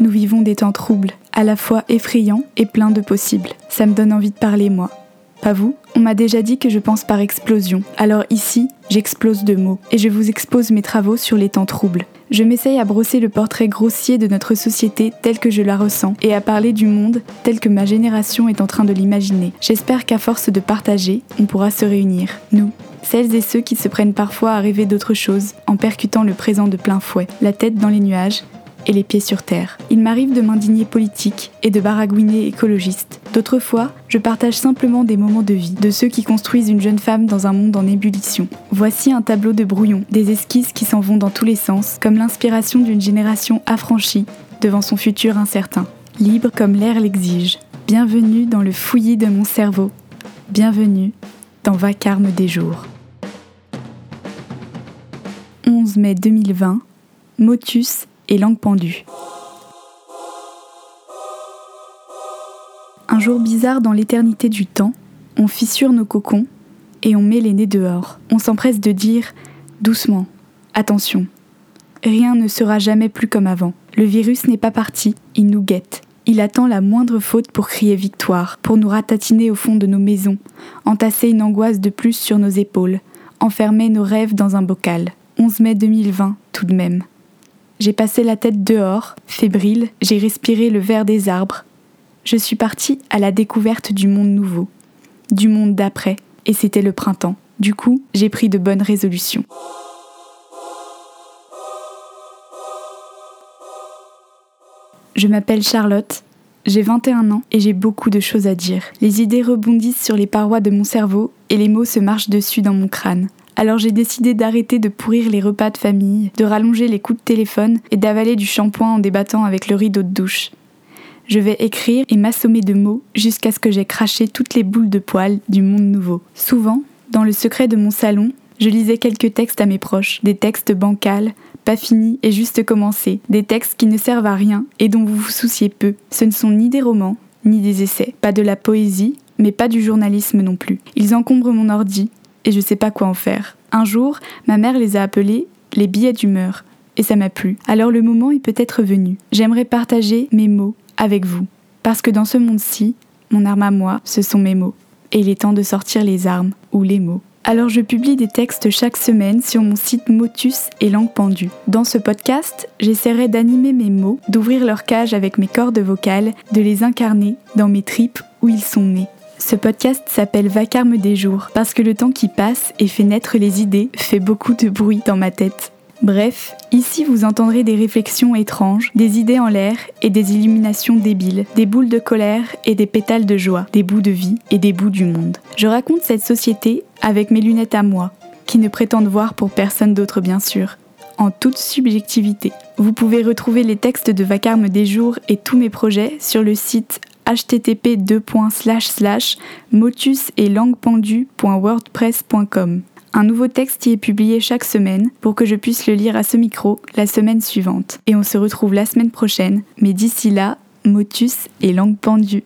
nous vivons des temps troubles, à la fois effrayants et pleins de possibles. Ça me donne envie de parler, moi. Pas vous? On m'a déjà dit que je pense par explosion. Alors ici, j'explose de mots et je vous expose mes travaux sur les temps troubles. Je m'essaye à brosser le portrait grossier de notre société tel que je la ressens et à parler du monde tel que ma génération est en train de l'imaginer. J'espère qu'à force de partager, on pourra se réunir, nous, celles et ceux qui se prennent parfois à rêver d'autre chose en percutant le présent de plein fouet, la tête dans les nuages et les pieds sur terre. Il m'arrive de m'indigner politique et de baragouiner écologiste. D'autres fois, je partage simplement des moments de vie, de ceux qui construisent une jeune femme dans un monde en ébullition. Voici un tableau de brouillon, des esquisses qui s'en vont dans tous les sens, comme l'inspiration d'une génération affranchie devant son futur incertain, libre comme l'air l'exige. Bienvenue dans le fouillis de mon cerveau. Bienvenue dans Vacarme des jours. 11 mai 2020, Motus et langue pendue. Un jour bizarre dans l'éternité du temps, on fissure nos cocons et on met les nez dehors. On s'empresse de dire doucement, attention, rien ne sera jamais plus comme avant. Le virus n'est pas parti, il nous guette. Il attend la moindre faute pour crier victoire, pour nous ratatiner au fond de nos maisons, entasser une angoisse de plus sur nos épaules, enfermer nos rêves dans un bocal. 11 mai 2020, tout de même. J'ai passé la tête dehors, fébrile, j'ai respiré le vert des arbres. Je suis partie à la découverte du monde nouveau, du monde d'après, et c'était le printemps. Du coup, j'ai pris de bonnes résolutions. Je m'appelle Charlotte, j'ai 21 ans et j'ai beaucoup de choses à dire. Les idées rebondissent sur les parois de mon cerveau et les mots se marchent dessus dans mon crâne. Alors j'ai décidé d'arrêter de pourrir les repas de famille, de rallonger les coups de téléphone et d'avaler du shampoing en débattant avec le rideau de douche. Je vais écrire et m'assommer de mots jusqu'à ce que j'ai craché toutes les boules de poils du monde nouveau. Souvent, dans le secret de mon salon, je lisais quelques textes à mes proches, des textes bancals, pas finis et juste commencés, des textes qui ne servent à rien et dont vous vous souciez peu. Ce ne sont ni des romans, ni des essais, pas de la poésie, mais pas du journalisme non plus. Ils encombrent mon ordi, et je sais pas quoi en faire. Un jour, ma mère les a appelés les billets d'humeur, et ça m'a plu. Alors le moment est peut-être venu. J'aimerais partager mes mots avec vous, parce que dans ce monde-ci, mon arme à moi, ce sont mes mots. Et il est temps de sortir les armes, ou les mots. Alors je publie des textes chaque semaine sur mon site Motus et Langue Pendue. Dans ce podcast, j'essaierai d'animer mes mots, d'ouvrir leur cage avec mes cordes vocales, de les incarner dans mes tripes où ils sont nés. Ce podcast s'appelle Vacarme des jours parce que le temps qui passe et fait naître les idées fait beaucoup de bruit dans ma tête. Bref, ici vous entendrez des réflexions étranges, des idées en l'air et des illuminations débiles, des boules de colère et des pétales de joie, des bouts de vie et des bouts du monde. Je raconte cette société avec mes lunettes à moi, qui ne prétendent voir pour personne d'autre bien sûr, en toute subjectivité. Vous pouvez retrouver les textes de Vacarme des jours et tous mes projets sur le site http motus et languependu.wordpress.com. Un nouveau texte y est publié chaque semaine pour que je puisse le lire à ce micro la semaine suivante. Et on se retrouve la semaine prochaine, mais d'ici là, motus et langue pendue.